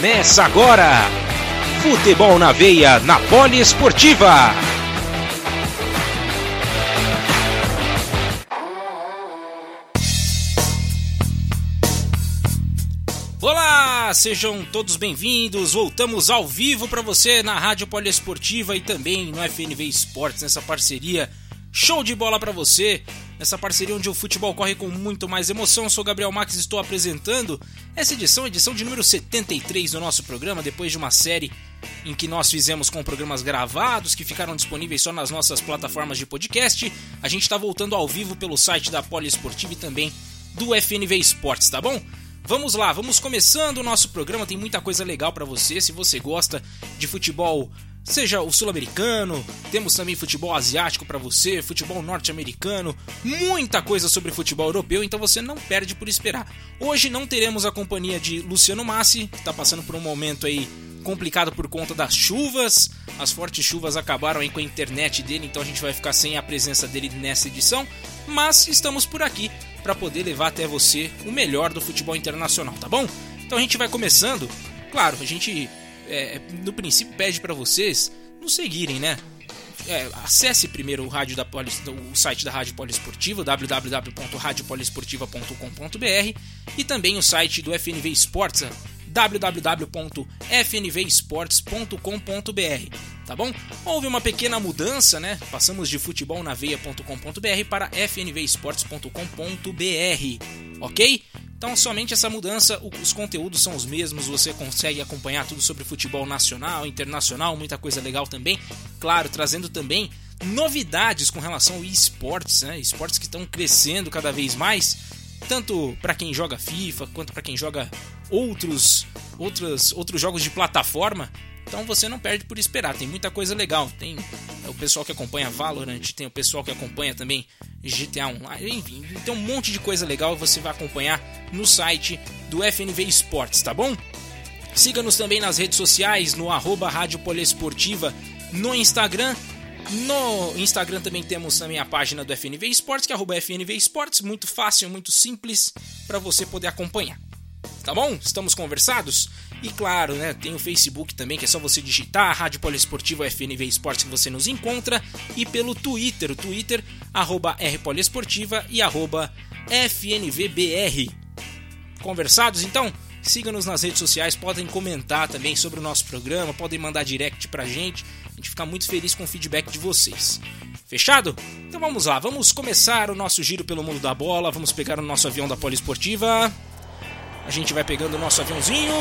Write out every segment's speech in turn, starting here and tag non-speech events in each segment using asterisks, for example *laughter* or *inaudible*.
Começa agora! Futebol na veia, na Poliesportiva. Olá, sejam todos bem-vindos. Voltamos ao vivo para você na Rádio Poliesportiva e também no FNV Esportes, nessa parceria show de bola para você nessa parceria onde o futebol corre com muito mais emoção. Eu sou Gabriel Max e estou apresentando essa edição, edição de número 73 do nosso programa, depois de uma série em que nós fizemos com programas gravados que ficaram disponíveis só nas nossas plataformas de podcast. A gente está voltando ao vivo pelo site da Poliesportiva e também do FNV Esportes, tá bom? Vamos lá, vamos começando o nosso programa. Tem muita coisa legal para você. Se você gosta de futebol seja o sul-americano, temos também futebol asiático para você, futebol norte-americano, muita coisa sobre futebol europeu, então você não perde por esperar. Hoje não teremos a companhia de Luciano Massi, que está passando por um momento aí complicado por conta das chuvas. As fortes chuvas acabaram aí com a internet dele, então a gente vai ficar sem a presença dele nessa edição, mas estamos por aqui para poder levar até você o melhor do futebol internacional, tá bom? Então a gente vai começando. Claro, a gente é, no princípio pede para vocês nos seguirem, né? É, acesse primeiro o, rádio da Poli, o site da Rádio Poliesportiva, www.radiopoliesportiva.com.br e também o site do FNV Esportes, www.fnvesportes.com.br, tá bom? Houve uma pequena mudança, né? Passamos de futebolnaveia.com.br para fnvesportes.com.br, ok? Então, somente essa mudança, os conteúdos são os mesmos, você consegue acompanhar tudo sobre futebol nacional, internacional, muita coisa legal também. Claro, trazendo também novidades com relação ao esportes, né? Esportes que estão crescendo cada vez mais, tanto para quem joga FIFA quanto para quem joga outros, outros, outros jogos de plataforma. Então você não perde por esperar, tem muita coisa legal. Tem o pessoal que acompanha Valorant, tem o pessoal que acompanha também GTA Online, enfim, tem um monte de coisa legal que você vai acompanhar no site do FNV Esportes, tá bom? Siga-nos também nas redes sociais, no arroba Rádio Poliesportiva, no Instagram. No Instagram também temos também a página do FNV Esportes, que é arroba FNV Esportes, muito fácil, muito simples para você poder acompanhar. Tá bom? Estamos conversados? E claro, né, tem o Facebook também, que é só você digitar Rádio Poliesportiva FNV Esportes que você nos encontra. E pelo Twitter, o Twitter, arroba Rpoliesportiva e arroba FNVBR. Conversados, então? Siga-nos nas redes sociais, podem comentar também sobre o nosso programa, podem mandar direct pra gente. Gente fica muito feliz com o feedback de vocês. Fechado? Então vamos lá, vamos começar o nosso giro pelo mundo da bola, vamos pegar o nosso avião da Poliesportiva. A gente vai pegando o nosso aviãozinho.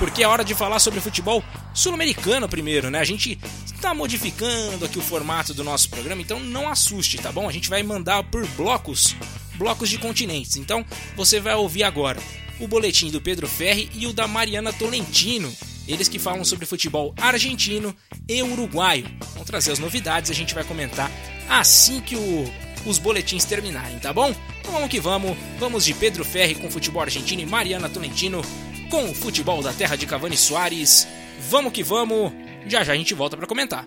Porque é hora de falar sobre futebol sul-americano primeiro, né? A gente está modificando aqui o formato do nosso programa, então não assuste, tá bom? A gente vai mandar por blocos, blocos de continentes. Então você vai ouvir agora o boletim do Pedro Ferri e o da Mariana Tolentino. Eles que falam sobre futebol argentino e uruguaio. Vão trazer as novidades, a gente vai comentar assim que o, os boletins terminarem, tá bom? Então vamos que vamos, vamos de Pedro Ferri com futebol argentino e Mariana Tolentino com o futebol da terra de Cavani Soares. Vamos que vamos, já já a gente volta para comentar.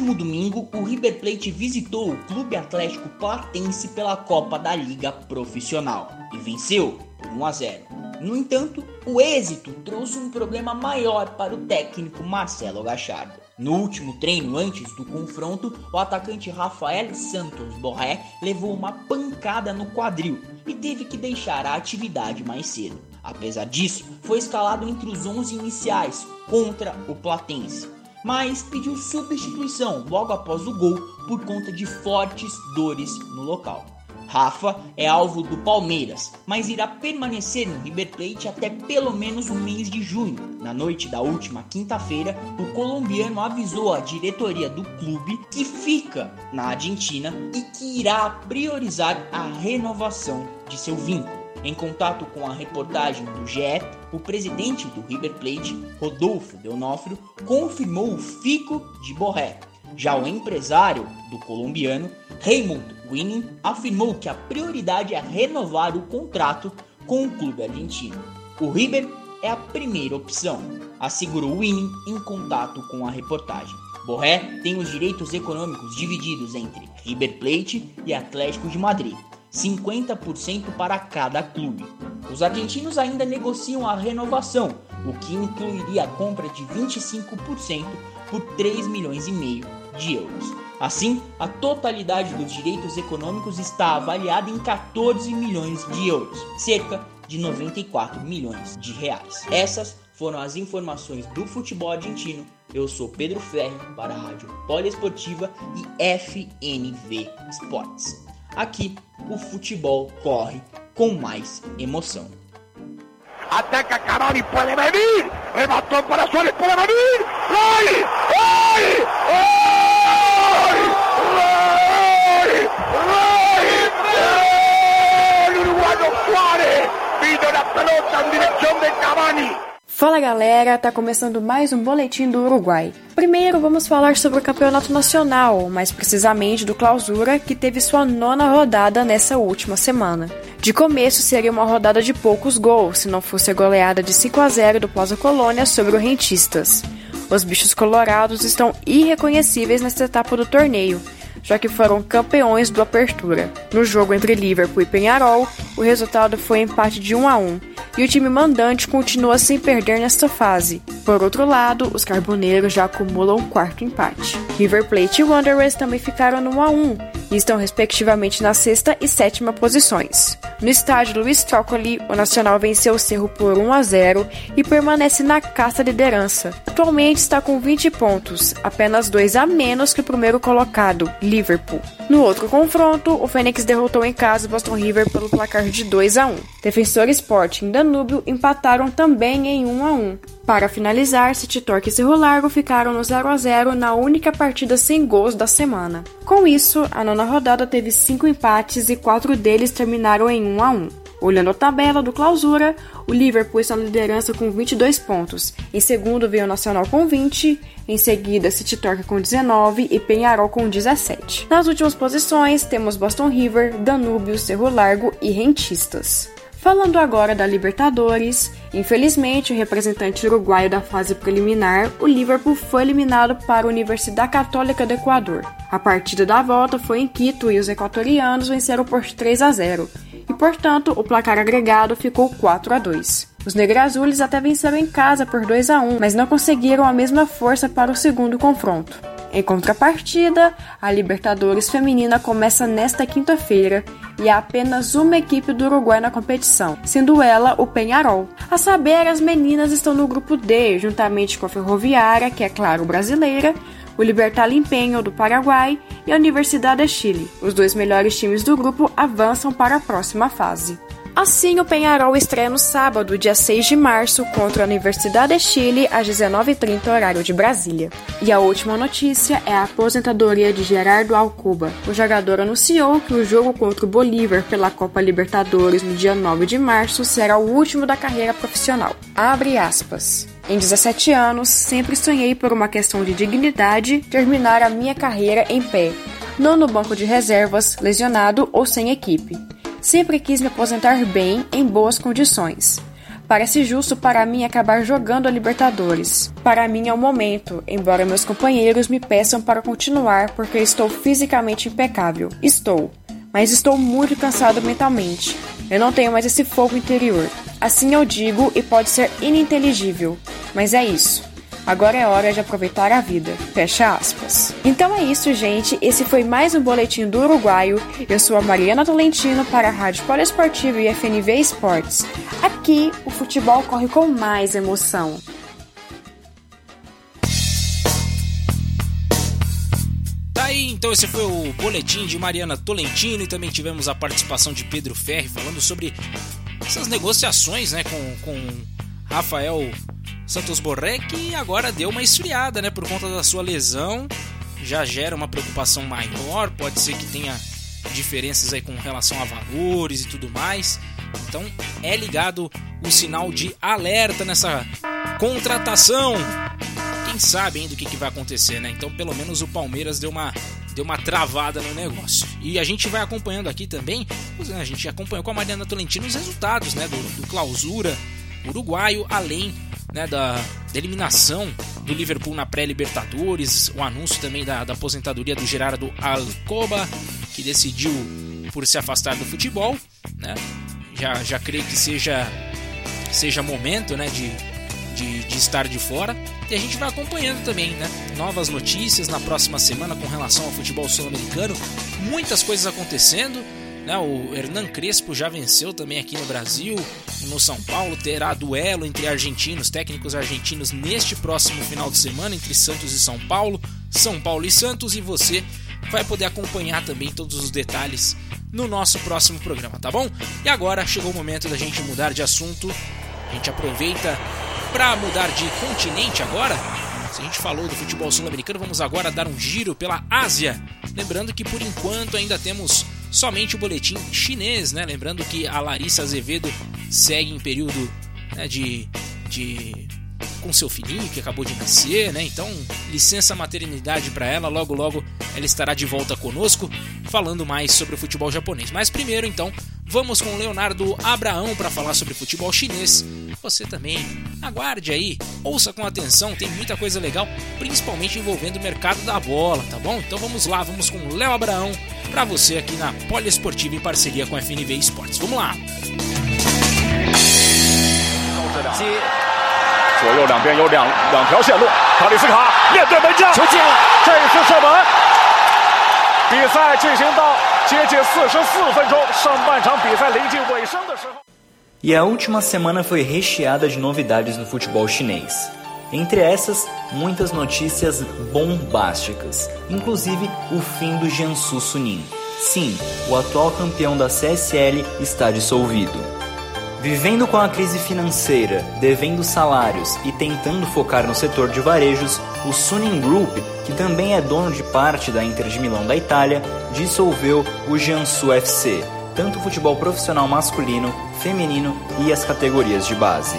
Último domingo, o River Plate visitou o Clube Atlético Platense pela Copa da Liga Profissional e venceu por 1 a 0. No entanto, o êxito trouxe um problema maior para o técnico Marcelo Gachardo. No último treino antes do confronto, o atacante Rafael Santos Borré levou uma pancada no quadril e teve que deixar a atividade mais cedo. Apesar disso, foi escalado entre os 11 iniciais contra o Platense, mas pediu substituição logo após o gol por conta de fortes dores no local. Rafa é alvo do Palmeiras, mas irá permanecer no River Plate até pelo menos o mês de junho. Na noite da última quinta-feira, o colombiano avisou a diretoria do clube que fica na Argentina e que irá priorizar a renovação de seu vínculo. Em contato com a reportagem do GE, o presidente do River Plate, Rodolfo Deonofrio, confirmou o fico de Borré. Já o empresário do colombiano, Raymond Winning afirmou que a prioridade é renovar o contrato com o clube argentino. O River é a primeira opção, assegurou Winning em contato com a reportagem. Borré tem os direitos econômicos divididos entre River Plate e Atlético de Madrid, 50% para cada clube. Os argentinos ainda negociam a renovação, o que incluiria a compra de 25% por 3 milhões e meio de euros. Assim, a totalidade dos direitos econômicos está avaliada em 14 milhões de euros, cerca de 94 milhões de reais. Essas foram as informações do futebol argentino. Eu sou Pedro Ferri para a Rádio Poliesportiva e FNV Esportes. Aqui o futebol corre com mais emoção. Ataca Cavani, pode venir. Remató para Suárez, pode venir. ¡Gol! ¡Gol! ¡Gol! ¡Gol! ¡Gol! Uruguayo Suárez vino la pelota en dirección de Cavani. Fala galera, tá começando mais um boletim do Uruguai. Primeiro vamos falar sobre o campeonato nacional, mais precisamente do Clausura, que teve sua nona rodada nessa última semana. De começo seria uma rodada de poucos gols, se não fosse a goleada de 5 a 0 do Plaza Colônia sobre o Rentistas. Os bichos colorados estão irreconhecíveis nesta etapa do torneio, já que foram campeões do Apertura. No jogo entre Liverpool e Penharol, o resultado foi empate de 1 a 1 e o time mandante continua sem perder nesta fase. Por outro lado, os carboneiros já acumulam um quarto empate. River Plate e Wanderers também ficaram no 1 a 1 e estão respectivamente na sexta e sétima posições. No estádio Luiz Trócoli, o Nacional venceu o Cerro por 1 a 0 e permanece na caça liderança. Atualmente está com 20 pontos, apenas dois a menos que o primeiro colocado, Liverpool. No outro confronto, o Fênix derrotou em casa o Boston River pelo placar de 2 a 1. Defensor Sporting e Danúbio empataram também em 1 a 1. Para finalizar, City Torque e Cerro Largo ficaram no 0 a 0 na única partida sem gols da semana. Com isso, a nona rodada teve cinco empates e quatro deles terminaram em 1 a 1. Olhando a tabela do clausura, o Liverpool está na liderança com 22 pontos. Em segundo veio o Nacional com 20, em seguida City Torque com 19 e Penharol com 17. Nas últimas posições temos Boston River, Danúbio, Cerro Largo e Rentistas. Falando agora da Libertadores, infelizmente o representante uruguaio da fase preliminar, o Liverpool foi eliminado para a Universidade Católica do Equador. A partida da volta foi em Quito e os equatorianos venceram por 3 a 0, e portanto o placar agregado ficou 4 a 2. Os negrazules até venceram em casa por 2 a 1, mas não conseguiram a mesma força para o segundo confronto. Em contrapartida, a Libertadores Feminina começa nesta quinta-feira e há apenas uma equipe do Uruguai na competição, sendo ela o Penharol. A saber, as meninas estão no grupo D, juntamente com a Ferroviária, que é claro brasileira, o Libertar Limpenho do Paraguai e a Universidade de Chile. Os dois melhores times do grupo avançam para a próxima fase. Assim, o Penharol estreia no sábado, dia 6 de março, contra a Universidade de Chile, às 19h30, horário de Brasília. E a última notícia é a aposentadoria de Gerardo Alcuba. O jogador anunciou que o jogo contra o Bolívar pela Copa Libertadores no dia 9 de março será o último da carreira profissional. Abre aspas. Em 17 anos, sempre sonhei por uma questão de dignidade terminar a minha carreira em pé, não no banco de reservas, lesionado ou sem equipe. Sempre quis me aposentar bem, em boas condições. Parece justo para mim acabar jogando a Libertadores. Para mim é o momento, embora meus companheiros me peçam para continuar porque estou fisicamente impecável. Estou, mas estou muito cansado mentalmente. Eu não tenho mais esse fogo interior. Assim eu digo e pode ser ininteligível, mas é isso. Agora é hora de aproveitar a vida. Fecha aspas. Então é isso, gente. Esse foi mais um boletim do Uruguaio. Eu sou a Mariana Tolentino para a Rádio Poliesportiva e FNV Esportes. Aqui o futebol corre com mais emoção. Tá aí, então esse foi o boletim de Mariana Tolentino e também tivemos a participação de Pedro Ferri falando sobre essas negociações, né, com, com Rafael Santos Borré, que agora deu uma esfriada, né? Por conta da sua lesão. Já gera uma preocupação maior. Pode ser que tenha diferenças aí com relação a valores e tudo mais. Então é ligado o sinal de alerta nessa contratação. Quem sabe ainda o que, que vai acontecer, né? Então pelo menos o Palmeiras deu uma, deu uma travada no negócio. E a gente vai acompanhando aqui também, a gente acompanhou com a Mariana Tolentino os resultados né, do, do clausura uruguaio, além né, da, da eliminação do Liverpool na pré-Libertadores, o anúncio também da, da aposentadoria do Gerardo Alcoba, que decidiu por se afastar do futebol, né? Já, já creio que seja, seja momento né, de, de, de, estar de fora. E a gente vai acompanhando também, né? Novas notícias na próxima semana com relação ao futebol sul-americano. Muitas coisas acontecendo. Né? O Hernan Crespo já venceu também aqui no Brasil, no São Paulo. Terá duelo entre argentinos, técnicos argentinos, neste próximo final de semana, entre Santos e São Paulo, São Paulo e Santos. E você vai poder acompanhar também todos os detalhes no nosso próximo programa, tá bom? E agora chegou o momento da gente mudar de assunto. A gente aproveita para mudar de continente agora. Se a gente falou do futebol sul-americano, vamos agora dar um giro pela Ásia. Lembrando que por enquanto ainda temos somente o boletim chinês, né? Lembrando que a Larissa Azevedo segue em período né, de, de com seu filhinho que acabou de nascer, né? Então, licença maternidade para ela, logo logo ela estará de volta conosco falando mais sobre o futebol japonês. Mas primeiro, então, vamos com o Leonardo Abraão para falar sobre futebol chinês. Você também aguarde aí, ouça com atenção, tem muita coisa legal, principalmente envolvendo o mercado da bola, tá bom? Então vamos lá, vamos com o Léo Abraão para você aqui na Poliesportiva em parceria com a FNV Esportes. Vamos lá. 左右两边有两两条线路，卡里斯卡面对门将，球进了，这次射门。 比赛进行到接近四十四分钟，上半场比赛临近尾声的时候。E a última semana foi recheada de novidades no futebol chinês. Entre essas, muitas notícias bombásticas, inclusive o fim do Jiangsu Suning. Sim, o atual campeão da CSL está dissolvido. Vivendo com a crise financeira, devendo salários e tentando focar no setor de varejos, o Suning Group, que também é dono de parte da Inter de Milão da Itália, dissolveu o Jiangsu FC, tanto o futebol profissional masculino, feminino e as categorias de base.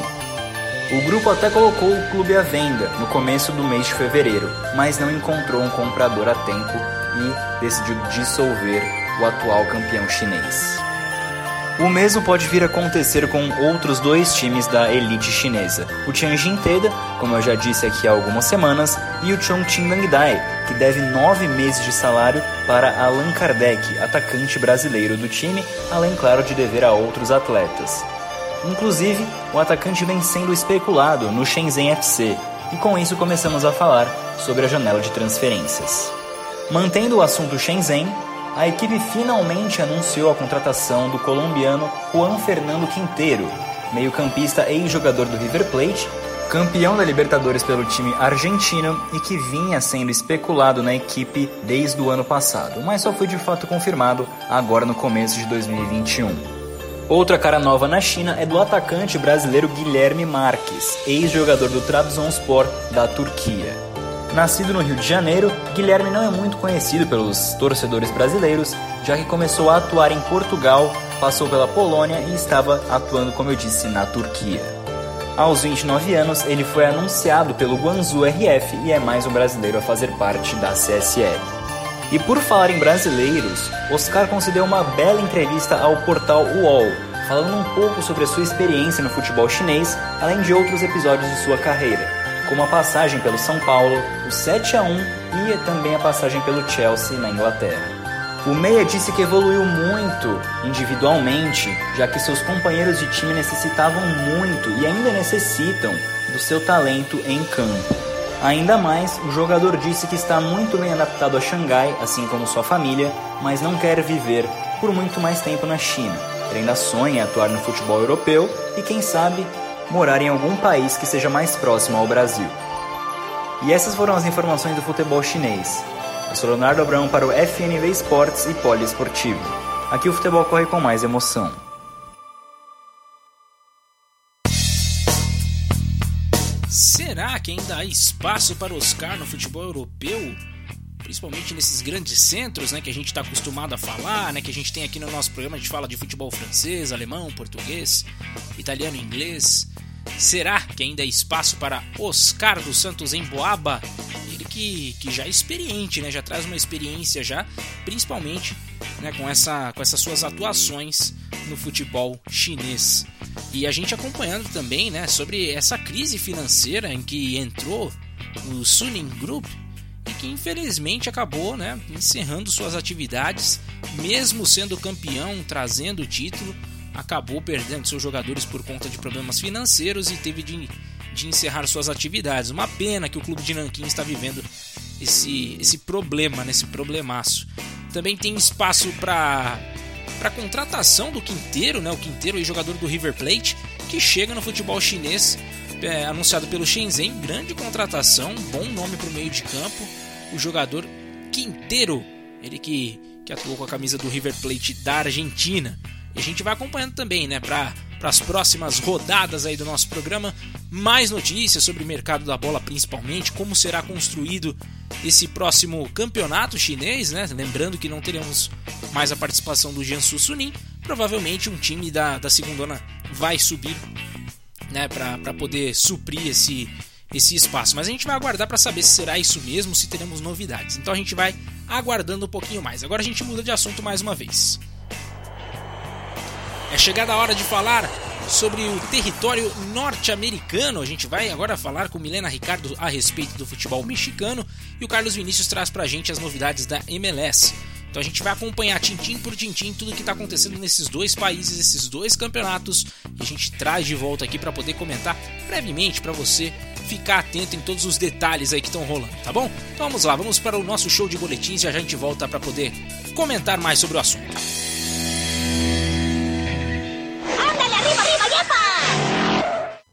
O grupo até colocou o clube à venda no começo do mês de fevereiro, mas não encontrou um comprador a tempo e decidiu dissolver o atual campeão chinês. O mesmo pode vir a acontecer com outros dois times da elite chinesa, o Tianjin Teda, como eu já disse aqui há algumas semanas, e o Chongqing Nangdai, que deve nove meses de salário para Allan Kardec, atacante brasileiro do time, além, claro, de dever a outros atletas. Inclusive, o atacante vem sendo especulado no Shenzhen FC, e com isso começamos a falar sobre a janela de transferências. Mantendo o assunto Shenzhen, a equipe finalmente anunciou a contratação do colombiano Juan Fernando Quinteiro, meio-campista ex-jogador do River Plate, campeão da Libertadores pelo time argentino e que vinha sendo especulado na equipe desde o ano passado, mas só foi de fato confirmado agora no começo de 2021. Outra cara nova na China é do atacante brasileiro Guilherme Marques, ex-jogador do Trabzonspor da Turquia. Nascido no Rio de Janeiro, Guilherme não é muito conhecido pelos torcedores brasileiros, já que começou a atuar em Portugal, passou pela Polônia e estava atuando, como eu disse, na Turquia. Aos 29 anos, ele foi anunciado pelo Guangzhou RF e é mais um brasileiro a fazer parte da CSL. E por falar em brasileiros, Oscar concedeu uma bela entrevista ao portal UOL, falando um pouco sobre a sua experiência no futebol chinês, além de outros episódios de sua carreira como a passagem pelo São Paulo, o 7 a 1 e também a passagem pelo Chelsea na Inglaterra. O Meia disse que evoluiu muito individualmente, já que seus companheiros de time necessitavam muito e ainda necessitam do seu talento em campo. Ainda mais, o jogador disse que está muito bem adaptado a Xangai, assim como sua família, mas não quer viver por muito mais tempo na China. Ele ainda sonha atuar no futebol europeu e, quem sabe, morar em algum país que seja mais próximo ao Brasil. E essas foram as informações do futebol chinês. Eu sou Leonardo Abrão para o FNV Esportes e Poliesportivo. Aqui o futebol corre com mais emoção. Será que ainda há espaço para Oscar no futebol europeu? Principalmente nesses grandes centros, né, que a gente está acostumado a falar, né, que a gente tem aqui no nosso programa, a gente fala de futebol francês, alemão, português, italiano, inglês. Será que ainda há espaço para Oscar dos Santos em Boaba? Ele que, que já é experiente, né? Já traz uma experiência já, principalmente né, com, essa, com essas suas atuações no futebol chinês. E a gente acompanhando também né, sobre essa crise financeira em que entrou o Suning Group e que infelizmente acabou né, encerrando suas atividades, mesmo sendo campeão, trazendo o título, acabou perdendo seus jogadores por conta de problemas financeiros e teve de, de encerrar suas atividades. Uma pena que o clube de Nanquim está vivendo esse, esse problema, nesse problemaço. Também tem espaço para para contratação do Quinteiro, né? O Quinteiro jogador do River Plate, que chega no futebol chinês, é, anunciado pelo Shenzhen, grande contratação, bom nome para o meio de campo, o jogador Quinteiro, ele que, que atuou com a camisa do River Plate da Argentina. E a gente vai acompanhando também, né, para as próximas rodadas aí do nosso programa, mais notícias sobre o mercado da bola principalmente, como será construído esse próximo campeonato chinês, né? Lembrando que não teremos mais a participação do Jiangsu Suning, provavelmente um time da, da segunda vai subir, né, para poder suprir esse esse espaço. Mas a gente vai aguardar para saber se será isso mesmo, se teremos novidades. Então a gente vai aguardando um pouquinho mais. Agora a gente muda de assunto mais uma vez. É chegada a hora de falar sobre o território norte-americano. A gente vai agora falar com Milena Ricardo a respeito do futebol mexicano e o Carlos Vinícius traz pra gente as novidades da MLS. Então a gente vai acompanhar tintim por tintim tudo que está acontecendo nesses dois países, esses dois campeonatos, e a gente traz de volta aqui para poder comentar brevemente para você ficar atento em todos os detalhes aí que estão rolando, tá bom? Então vamos lá, vamos para o nosso show de boletins e a gente volta para poder comentar mais sobre o assunto.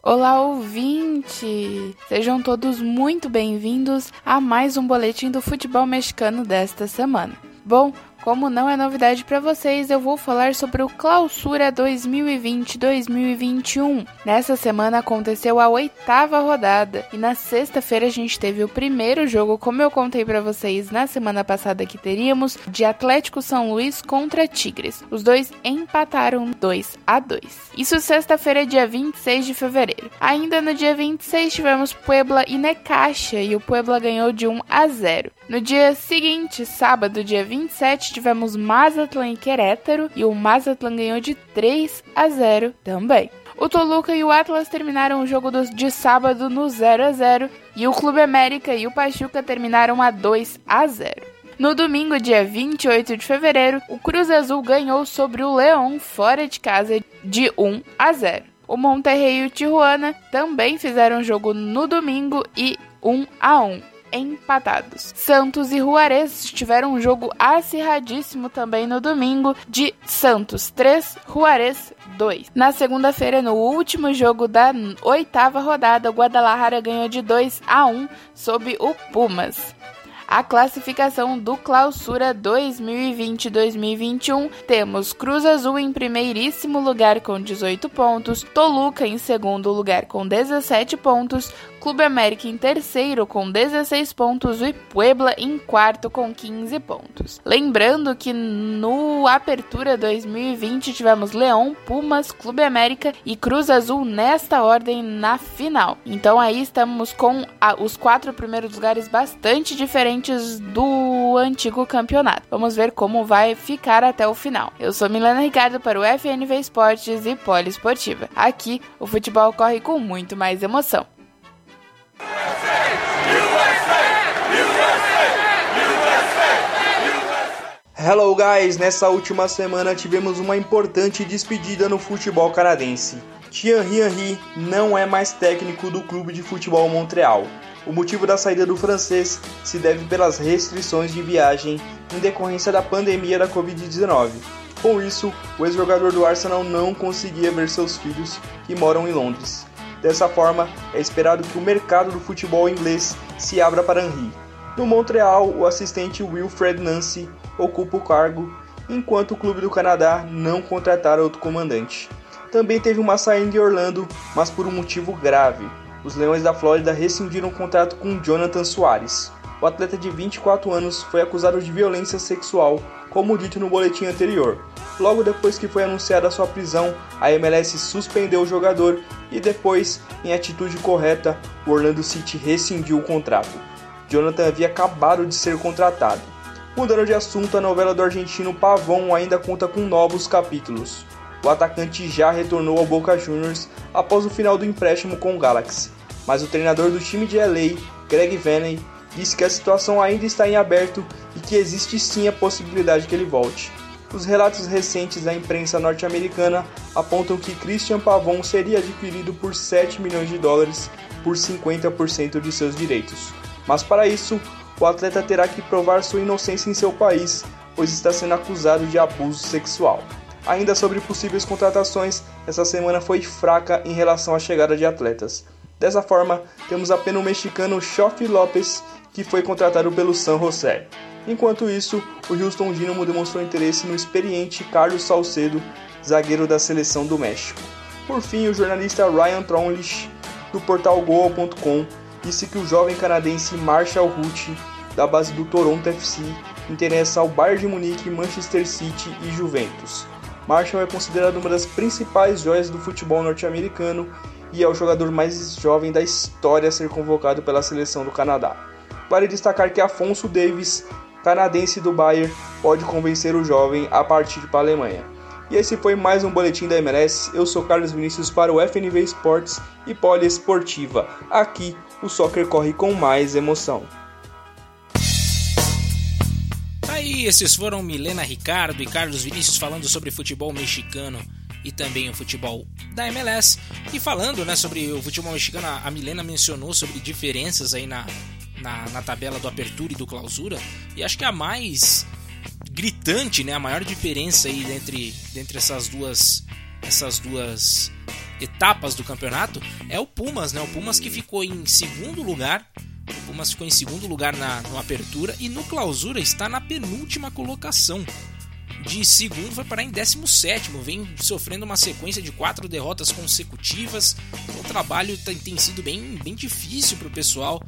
Olá, ouvinte! Sejam todos muito bem-vindos a mais um boletim do futebol mexicano desta semana. Bom, como não é novidade para vocês, eu vou falar sobre o Clausura 2020-2021. Nessa semana aconteceu a oitava rodada e na sexta-feira a gente teve o primeiro jogo, como eu contei para vocês na semana passada que teríamos, de Atlético São Luís contra Tigres. Os dois empataram 2 a 2. Isso sexta-feira, dia 26 de fevereiro. Ainda no dia 26 tivemos Puebla e Necaxa e o Puebla ganhou de 1 a 0. No dia seguinte, sábado, dia 27, tivemos Mazatlan e Querétaro e o Mazatlan ganhou de 3 a 0 também. O Toluca e o Atlas terminaram o jogo de sábado no 0 a 0 e o Clube América e o Pachuca terminaram a 2 a 0. No domingo, dia 28 de fevereiro, o Cruz Azul ganhou sobre o Leão fora de casa de 1 a 0. O Monterrey e o Tijuana também fizeram jogo no domingo e 1 a 1 empatados. Santos e Juarez tiveram um jogo acirradíssimo também no domingo de Santos 3, Juarez 2. Na segunda-feira, no último jogo da oitava rodada, o Guadalajara ganhou de 2 a 1 sobre o Pumas a classificação do Clausura 2020-2021, temos Cruz Azul em primeiríssimo lugar com 18 pontos, Toluca em segundo lugar com 17 pontos, Clube América em terceiro com 16 pontos e Puebla em quarto com 15 pontos. Lembrando que no Apertura 2020 tivemos Leão, Pumas, Clube América e Cruz Azul nesta ordem na final. Então aí estamos com a, os quatro primeiros lugares bastante diferentes do antigo campeonato. Vamos ver como vai ficar até o final. Eu sou Milena Ricardo para o FNV Esportes e Poliesportiva. Aqui o futebol corre com muito mais emoção. Hello guys, nessa última semana tivemos uma importante despedida no futebol canadense. Thierry Henry não é mais técnico do clube de futebol Montreal. O motivo da saída do francês se deve pelas restrições de viagem em decorrência da pandemia da Covid-19. Com isso, o ex-jogador do Arsenal não conseguia ver seus filhos que moram em Londres. Dessa forma, é esperado que o mercado do futebol inglês se abra para Henry. No Montreal, o assistente Wilfred Nancy ocupa o cargo, enquanto o clube do Canadá não contratar outro comandante. Também teve uma saída de Orlando, mas por um motivo grave. Os Leões da Flórida rescindiram o contrato com Jonathan Soares. O atleta de 24 anos foi acusado de violência sexual, como dito no boletim anterior. Logo depois que foi anunciada sua prisão, a MLS suspendeu o jogador e depois, em atitude correta, o Orlando City rescindiu o contrato. Jonathan havia acabado de ser contratado. Mudando de assunto, a novela do argentino Pavon ainda conta com novos capítulos. o atacante já retornou ao Boca Juniors após o final do empréstimo com o Galaxy, mas o treinador do time de LA, Greg Vanney, disse que a situação ainda está em aberto e que existe sim a possibilidade que ele volte. Os relatos recentes da imprensa norte-americana apontam que Christian Pavon seria adquirido por 7 milhões de dólares por 50% de seus direitos. Mas para isso, o atleta terá que provar sua inocência em seu país, pois está sendo acusado de abuso sexual. Ainda sobre possíveis contratações, essa semana foi fraca em relação à chegada de atletas. Dessa forma, temos apenas o mexicano Xofi Lopes, que foi contratado pelo San José. Enquanto isso, o Houston Dynamo demonstrou interesse no experiente Carlos Salcedo, zagueiro da seleção do México. Por fim, o jornalista Ryan Tronlich, do portal Goal.com, disse que o jovem canadense Marshall Ruth, da base do Toronto FC, interessa ao Bayern de Munique, Manchester City e Juventus. Marshall é considerado uma das principais joias do futebol norte-americano e é o jogador mais jovem da história a ser convocado pela seleção do Canadá. Vale destacar que Afonso Davis, canadense do Bayern, pode convencer o jovem a partir para a Alemanha. E esse foi mais um boletim da MLS. Eu sou Carlos Vinícius para o FNV Esportes e Poliesportiva. Aqui o soccer corre com mais emoção. Tá aí, esses foram Milena Ricardo e Carlos Vinícius falando sobre futebol mexicano e também o futebol da MLS. E falando né, sobre o futebol mexicano, a Milena mencionou sobre diferenças aí na, na, na tabela do apertura e do clausura. E acho que a mais gritante, né, a maior diferença aí entre, entre essas duas essas duas etapas do campeonato é o Pumas, né? O Pumas que ficou em segundo lugar. O Pumas ficou em segundo lugar na no apertura e no clausura está na penúltima colocação. De segundo foi parar em 17, vem sofrendo uma sequência de quatro derrotas consecutivas. O trabalho tem, tem sido bem, bem difícil para o pessoal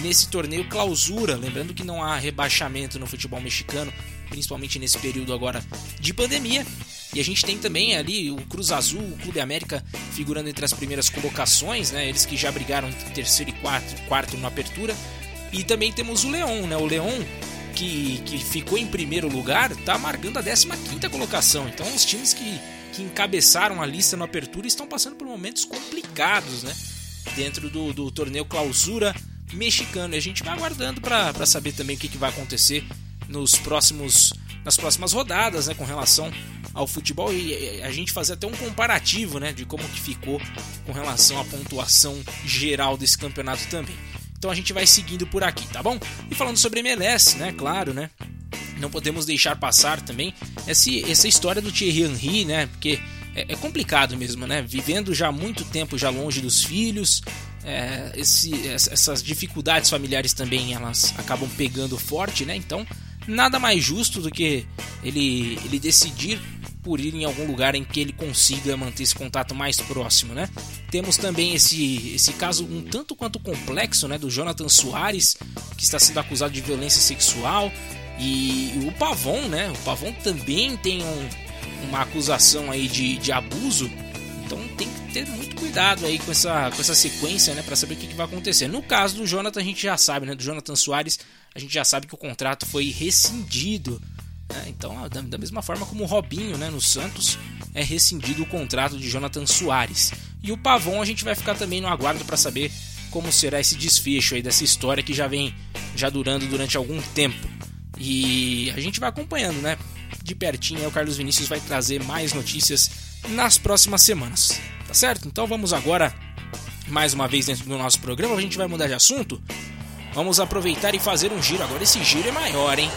nesse torneio clausura. Lembrando que não há rebaixamento no futebol mexicano, principalmente nesse período agora de pandemia. E a gente tem também ali o Cruz Azul, o Clube América figurando entre as primeiras colocações, né? Eles que já brigaram entre terceiro e quarto, quarto na apertura. E também temos o Leão, né? O Leão que, que ficou em primeiro lugar está marcando a 15 colocação. Então os times que, que encabeçaram a lista na apertura estão passando por momentos complicados, né? Dentro do, do torneio clausura mexicano. E a gente vai aguardando para saber também o que, que vai acontecer nos próximos nas próximas rodadas, né, com relação ao futebol e a gente fazer até um comparativo, né, de como que ficou com relação à pontuação geral desse campeonato também. Então a gente vai seguindo por aqui, tá bom? E falando sobre MLS, né, claro, né, não podemos deixar passar também esse, essa história do Thierry Henry, né, porque é, é complicado mesmo, né, vivendo já muito tempo já longe dos filhos, é, esse, essas dificuldades familiares também elas acabam pegando forte, né? Então, nada mais justo do que ele, ele decidir por ir em algum lugar em que ele consiga manter esse contato mais próximo, né? Temos também esse, esse caso um tanto quanto complexo, né, do Jonathan Soares, que está sendo acusado de violência sexual, e o Pavon, né? O Pavon também tem um, uma acusação aí de, de abuso, então tem que ter muito cuidado aí com essa, com essa sequência, né, para saber o que, que, vai acontecer. No caso do Jonathan, a gente já sabe, né, do Jonathan Soares, a gente já sabe que o contrato foi rescindido. Né, então, da, da, mesma forma como o Robinho, né, no Santos, é rescindido o contrato de Jonathan Soares. E o Pavon a gente vai ficar também no aguardo para saber como será esse desfecho aí dessa história que já vem já durando durante algum tempo. E a gente vai acompanhando, né? De pertinho, o Carlos Vinícius vai trazer mais notícias nas próximas semanas tá certo? Então vamos agora, mais uma vez dentro do nosso programa, a gente vai mudar de assunto. Vamos aproveitar e fazer um giro. Agora esse giro é maior, hein?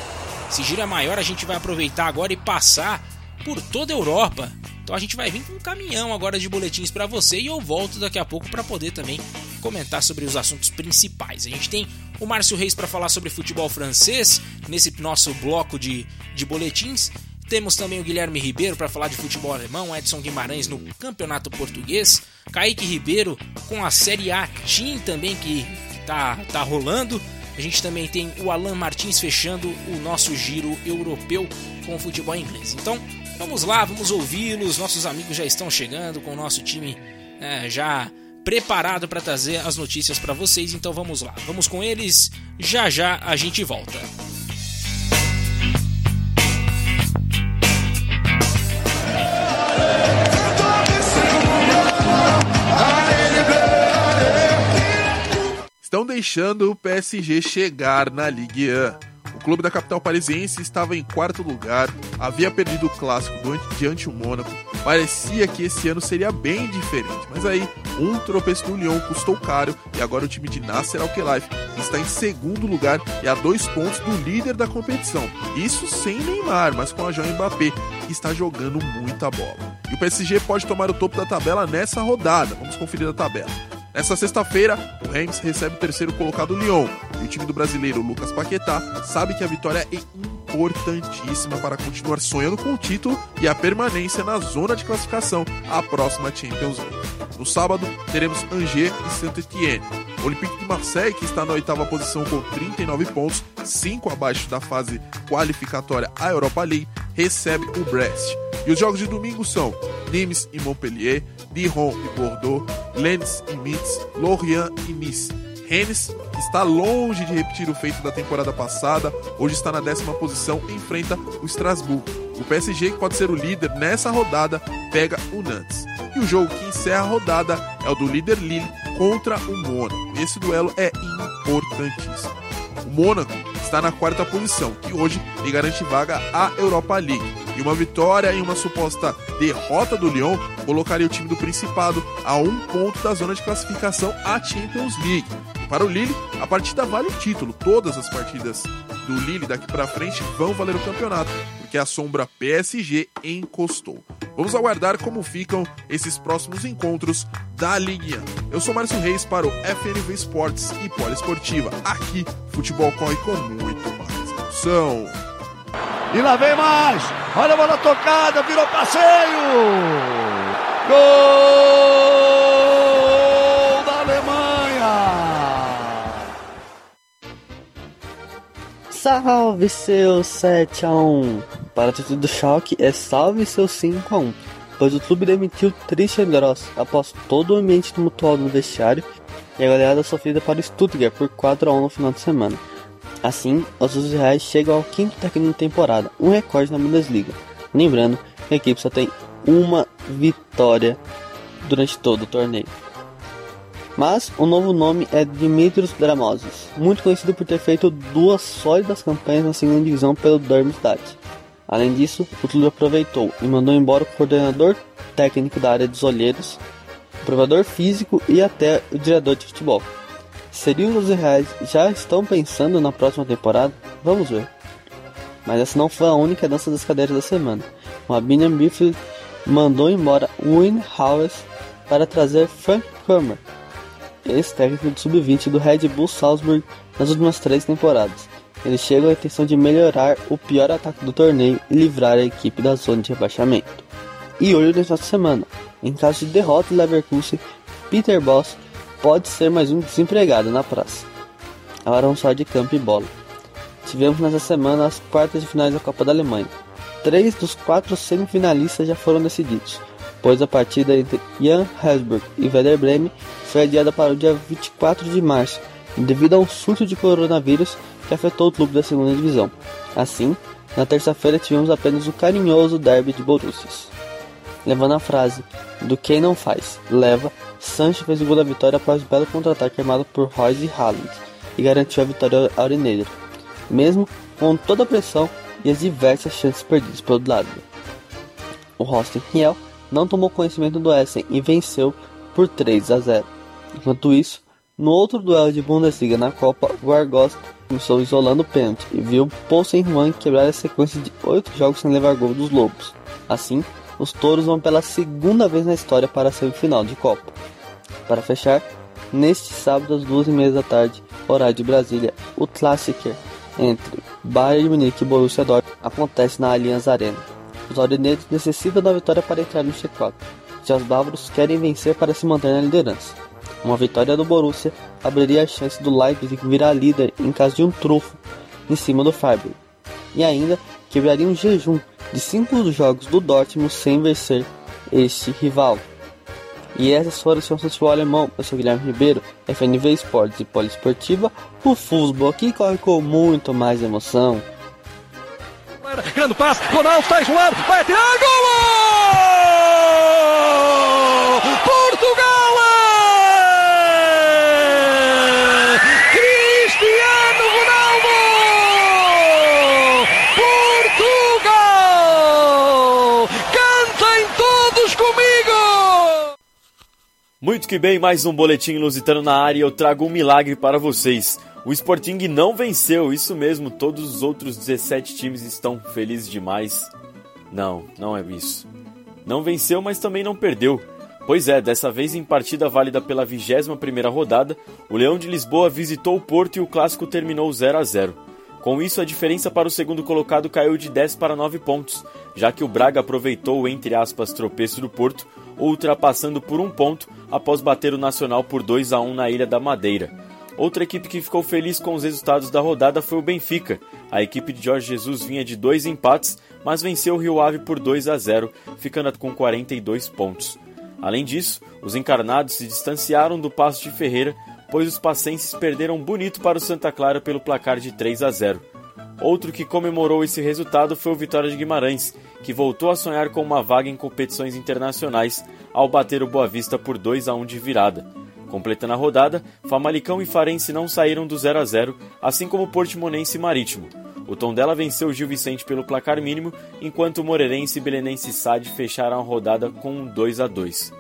Esse giro é maior, a gente vai aproveitar agora e passar por toda a Europa. Então a gente vai vir com um caminhão agora de boletins para você e eu volto daqui a pouco para poder também comentar sobre os assuntos principais. A gente tem o Márcio Reis para falar sobre futebol francês nesse nosso bloco de, de boletins temos também o Guilherme Ribeiro para falar de futebol alemão, Edson Guimarães no Campeonato Português, Kaique Ribeiro com a Série A Team também que, tá, tá rolando. A gente também tem o Alan Martins fechando o nosso giro europeu com o futebol inglês. Então, Vamos lá, vamos ouvi-los. Nossos amigos já estão chegando com o nosso time é, já preparado para trazer as notícias para vocês. Então vamos lá, vamos com eles. Já já a gente volta. Estão deixando o PSG chegar na Ligue 1. O clube da capital parisiense estava em quarto lugar, havia perdido o clássico diante o Mônaco. Parecia que esse ano seria bem diferente, mas aí um tropeço do Lyon custou caro e agora o time de Nasser Al-Khelaifi está em segundo lugar e a dois pontos do líder da competição. Isso sem Neymar, mas com a João Mbappé, que está jogando muita bola. E o PSG pode tomar o topo da tabela nessa rodada. Vamos conferir a tabela. Nessa sexta-feira, o Reims recebe o terceiro colocado Lyon. E o time do brasileiro Lucas Paquetá sabe que a vitória é importantíssima para continuar sonhando com o título e a permanência na zona de classificação à próxima Champions League. No sábado, teremos Angers e Saint-Étienne. O Olympique de Marseille, que está na oitava posição com 39 pontos, 5 abaixo da fase qualificatória à Europa League, recebe o Brest. E os jogos de domingo são Nimes e Montpellier, Dijon e Bordeaux, Lens e Metz, Lorient e Nice. Rennes está longe de repetir o feito da temporada passada, hoje está na décima posição e enfrenta o Strasbourg. O PSG, que pode ser o líder nessa rodada, pega o Nantes. E o jogo que encerra a rodada é o do líder Lille contra o Mônaco. Esse duelo é importantíssimo. O Mônaco está na quarta posição, que hoje lhe garante vaga à Europa League. E uma vitória e uma suposta derrota do Lyon colocaria o time do Principado a um ponto da zona de classificação à Champions League. Para o Lille, a partida vale o título. Todas as partidas do Lille daqui para frente vão valer o campeonato, porque a sombra PSG encostou. Vamos aguardar como ficam esses próximos encontros da Liga. Eu sou Márcio Reis para o FNV Esportes e Poliesportiva. Aqui, futebol corre com muito mais emoção. E lá vem mais. Olha a bola tocada, virou passeio. Gol Salve seu 7 a 1. Para o título do choque é salve seu 5 a 1. Pois o clube demitiu Christian Gross após todo o ambiente tumultuado no vestiário e a goleada sofrida para o Stuttgart por 4 a 1 no final de semana. Assim, os Reais chegam ao quinto técnico de temporada, um recorde na Bundesliga. Lembrando que a equipe só tem uma vitória durante todo o torneio. Mas o novo nome é Dimitrios Dramosis, muito conhecido por ter feito duas sólidas campanhas na segunda divisão pelo Darmstadt. Além disso, o clube aproveitou e mandou embora o coordenador técnico da área dos olheiros, o provador físico e até o diretor de futebol. Seriam os reais já estão pensando na próxima temporada? Vamos ver. Mas essa não foi a única dança das cadeiras da semana. O Abinian Biffle mandou embora Wayne Howes para trazer Frank Kramer, ex-técnico do sub-20 do Red Bull Salzburg nas últimas três temporadas. Ele chega a intenção de melhorar o pior ataque do torneio e livrar a equipe da zona de rebaixamento. E olho nessa semana, em caso de derrota do Leverkusen, Peter Boss pode ser mais um desempregado na praça. Agora vamos falar de campo e bola. Tivemos nessa semana as quartas de finais da Copa da Alemanha. Três dos quatro semifinalistas já foram decididos, pois a partida entre Jan Hesburg e Werder Bremen foi adiada para o dia 24 de março, devido a um surto de coronavírus que afetou o clube da segunda divisão. Assim, na terça-feira tivemos apenas o carinhoso derby de Borussias. Levando a frase do quem não faz, leva, Sancho fez o gol da vitória após o belo contra-ataque armado por Royce e Haaland e garantiu a vitória aurinegra, mesmo com toda a pressão e as diversas chances perdidas pelo lado. O Rosten Riel não tomou conhecimento do Essen e venceu por 3 a 0. Enquanto isso, no outro duelo de Bundesliga na Copa, o Argos começou isolando o pênalti e viu Poulsen Juan quebrar a sequência de 8 jogos sem levar gol dos Lobos. Assim, os touros vão pela segunda vez na história para a semifinal de Copa. Para fechar, neste sábado às duas e meia da tarde, horário de Brasília, o Klassiker entre Bayern de Munique e Borussia Dortmund acontece na Allianz Arena. Os aurinegros necessitam da vitória para entrar no G4, já os bávaros querem vencer para se manter na liderança. Uma vitória do Borussia abriria a chance do Leipzig virar líder em caso de um trufo em cima do Freiburg, e ainda quebraria um jejum de cinco jogos do Dortmund sem vencer este rival. E essas foram as futebol alemão. Eu sou Guilherme Ribeiro, FNV Esportes e Poliesportiva. O futebol aqui corre com muito mais emoção. Grande passe, Ronaldo está isolado, vai atirar, gol! Portugal! Cristiano Ronaldo! Portugal! Cantem todos comigo! Muito que bem, mais um boletim lusitano na área. Eu trago um milagre para vocês. O Sporting não venceu, isso mesmo, todos os outros 17 times estão felizes demais. Não, não é isso. Não venceu, mas também não perdeu. Pois é, dessa vez em partida válida pela 21ª rodada, o Leão de Lisboa visitou o Porto e o clássico terminou 0 a 0. Com isso, a diferença para o segundo colocado caiu de 10 para 9 pontos, já que o Braga aproveitou o entre aspas tropeço do Porto, ultrapassando por um ponto após bater o Nacional por 2 a 1 na Ilha da Madeira. Outra equipe que ficou feliz com os resultados da rodada foi o Benfica. A equipe de Jorge Jesus vinha de dois empates, mas venceu o Rio Ave por 2 a 0, ficando com 42 pontos. Além disso, os encarnados se distanciaram do Passo de Ferreira, pois os passenses perderam bonito para o Santa Clara pelo placar de 3 a 0. Outro que comemorou esse resultado foi o Vitória de Guimarães, que voltou a sonhar com uma vaga em competições internacionais ao bater o Boa Vista por 2 a 1 de virada. Completando a rodada, Famalicão e Farense não saíram do 0 a 0, assim como Portimonense e Marítimo. O Tondela venceu Gil Vicente pelo placar mínimo, enquanto Moreirense e Belenense SAD fecharam a rodada com um 2 a 2.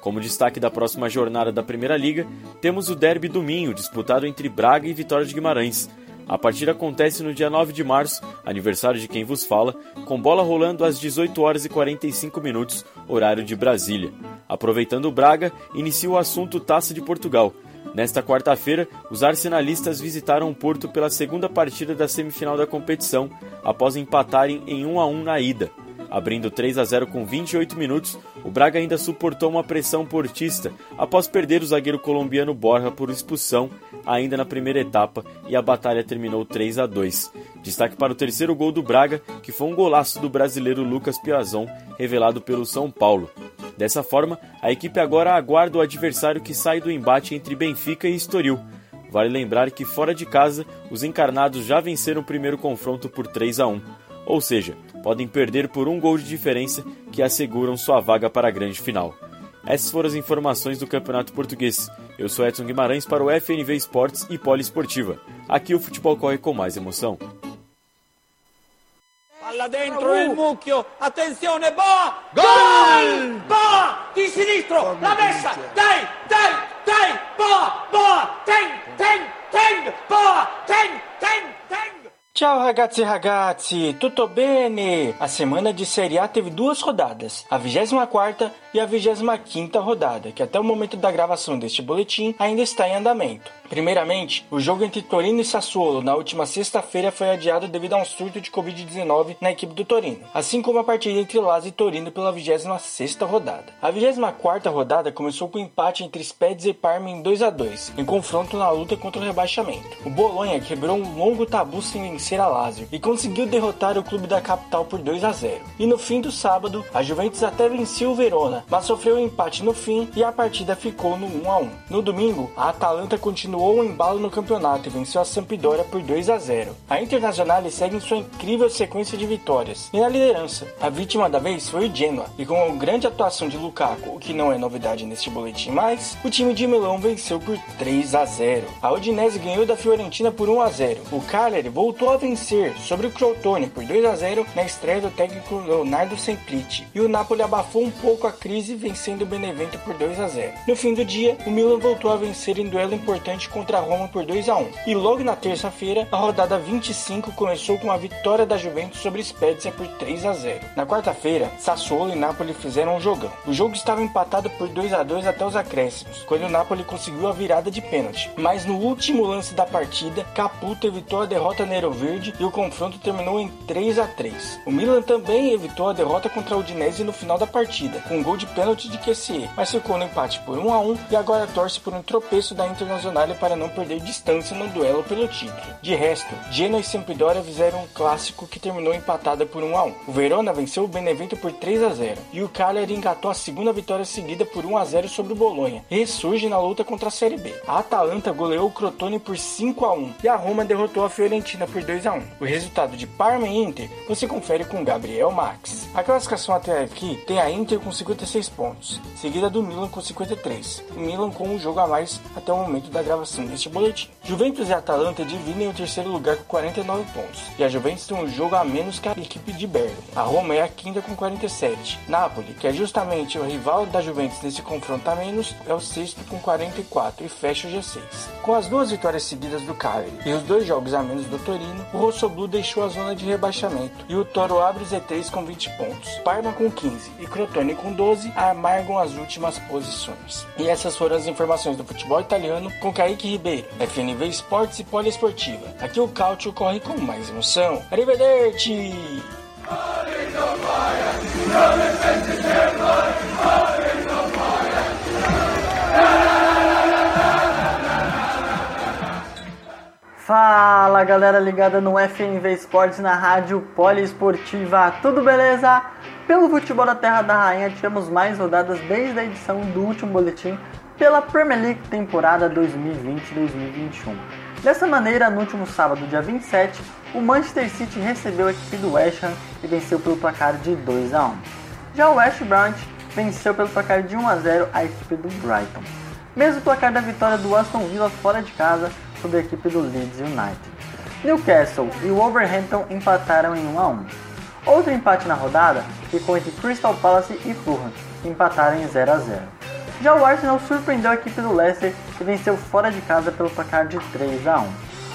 Como destaque da próxima jornada da Primeira Liga, temos o Derby do Minho, disputado entre Braga e Vitória de Guimarães. A partida acontece no dia 9 de março, aniversário de quem vos fala, com bola rolando às 18 horas e 45 minutos, horário de Brasília. Aproveitando o Braga, inicia o assunto Taça de Portugal. Nesta quarta-feira, os arsenalistas visitaram o Porto pela segunda partida da semifinal da competição, após empatarem em 1 a 1 na ida. Abrindo 3 a 0 com 28 minutos, o Braga ainda suportou uma pressão portista após perder o zagueiro colombiano Borja por expulsão ainda na primeira etapa e a batalha terminou 3 a 2. Destaque para o terceiro gol do Braga, que foi um golaço do brasileiro Lucas Piazon, revelado pelo São Paulo. Dessa forma, a equipe agora aguarda o adversário que sai do embate entre Benfica e Estoril. Vale lembrar que fora de casa, os encarnados já venceram o primeiro confronto por 3 a 1. Ou seja, podem perder por um gol de diferença que asseguram sua vaga para a grande final. Essas foram as informações do Campeonato Português. Eu sou Edson Guimarães para o FNV Esportes e Poliesportiva. Aqui o futebol corre com mais emoção. Palla dentro il mucchio, attenzione, Boa! Gol! Boa! Di sinistro, la messa, dai, dai, dai, Boa, Boa, tem, tem, tem, Boa, tem, tem! Ciao ragazzi ragazzi, tutto bene? A semana de Série A teve duas rodadas, a 24ª e a 25ª rodada, que até o momento da gravação deste boletim ainda está em andamento. Primeiramente, o jogo entre Torino e Sassuolo na última sexta-feira foi adiado devido a um surto de Covid-19 na equipe do Torino, assim como a partida entre Lazio e Torino pela 26ª rodada. A 24ª rodada começou com um empate entre Spezia e Parma em 2 a 2, em confronto na luta contra o rebaixamento. O Bolonha quebrou um longo tabu sem vencer a Lazio e conseguiu derrotar o clube da capital por 2 a 0. E no fim do sábado, a Juventus até venceu o Verona, mas sofreu um empate no fim e a partida ficou no 1 a 1. No domingo, a Atalanta continuou o embalo no campeonato e venceu a Sampdoria por 2 a 0. A Internazionale segue em sua incrível sequência de vitórias. E na liderança, a vítima da vez foi o Genoa, e com a grande atuação de Lukaku, o que não é novidade neste boletim mais, o time de Milão venceu por 3 a 0. A Udinese ganhou da Fiorentina por 1 a 0. O Cagliari voltou a vencer sobre o Crotone por 2 a 0 na estreia do técnico Leonardo Semplici. E o Napoli abafou um pouco a vencendo o Benevento por 2 a 0. No fim do dia, o Milan voltou a vencer em duelo importante contra a Roma por 2 a 1. E logo na terça-feira, a rodada 25 começou com a vitória da Juventus sobre Spezia por 3 a 0. Na quarta-feira, Sassuolo e Napoli fizeram um jogão. O jogo estava empatado por 2 a 2 até os acréscimos, quando o Napoli conseguiu a virada de pênalti. Mas no último lance da partida, Caputo evitou a derrota Nero Verde e o confronto terminou em 3 a 3. O Milan também evitou a derrota contra a Udinese no final da partida, com um gol de pênalti de QCE, mas ficou no empate por 1 a 1 e agora torce por um tropeço da Internazionale para não perder distância no duelo pelo título. De resto, Genoa e Sampdoria fizeram um clássico que terminou empatada por 1 a 1. O Verona venceu o Benevento por 3 a 0 e o Cagliari engatou a segunda vitória seguida por 1 a 0 sobre o Bolonha ressurge na luta contra a Série B. A Atalanta goleou o Crotone por 5 a 1 e a Roma derrotou a Fiorentina por 2 a 1. O resultado de Parma e Inter você confere com Gabriel Max. A classificação até aqui tem a Inter com 55 56 pontos, seguida do Milan com 53. O Milan com um jogo a mais até o momento da gravação deste boletim. Juventus e Atalanta dividem o terceiro lugar com 49 pontos, e a Juventus tem um jogo a menos que a equipe de Bergamo. A Roma é a quinta com 47. Napoli, que é justamente o rival da Juventus nesse confronto a menos, é o sexto com 44 e fecha o G6. Com as duas vitórias seguidas do Cagliari e os dois jogos a menos do Torino, o Rossoblu deixou a zona de rebaixamento e o Toro abre o Z3 com 20 pontos. Parma com 15 e Crotone com 12 amargam as últimas posições. E essas foram as informações do futebol italiano com Kaique Ribeiro, FNV Esportes e Poliesportiva. Aqui o Cautio corre com mais emoção. Arrivederci! Fala galera ligada no FNV Esportes na rádio Poliesportiva, tudo beleza? Pelo futebol da Terra da Rainha tivemos mais rodadas desde a edição do último boletim pela Premier League temporada 2020-2021. Dessa maneira, no último sábado, dia 27, o Manchester City recebeu a equipe do West Ham e venceu pelo placar de 2 a 1. Já o West Brom venceu pelo placar de 1 a 0 a equipe do Brighton. Mesmo placar da vitória do Aston Villa fora de casa sobre a equipe do Leeds United. Newcastle e Wolverhampton empataram em 1 a 1. Outro empate na rodada ficou entre Crystal Palace e Fulham, que empataram em 0 a 0. Já o Arsenal surpreendeu a equipe do Leicester e venceu fora de casa pelo placar de 3 a 1.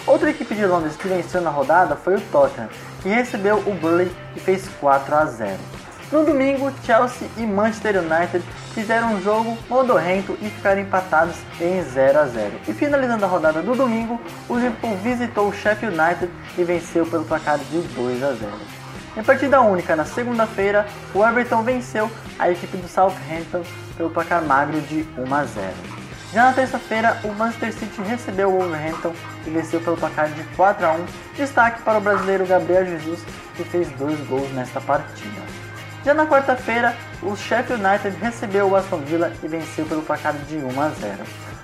Outra equipe de Londres que venceu na rodada foi o Tottenham, que recebeu o Burnley e fez 4 a 0. No domingo, Chelsea e Manchester United fizeram um jogo modorrento e ficaram empatados em 0 a 0. E finalizando a rodada do domingo, o Liverpool visitou o Sheffield United e venceu pelo placar de 2 a 0. Em partida única na segunda-feira, o Everton venceu a equipe do Southampton pelo placar magro de 1 a 0. Já na terça-feira, o Manchester City recebeu o Wolverhampton e venceu pelo placar de 4 a 1. Destaque para o brasileiro Gabriel Jesus, que fez dois gols nesta partida. Já na quarta-feira, o Sheffield United recebeu o Aston Villa e venceu pelo placar de 1 a 0.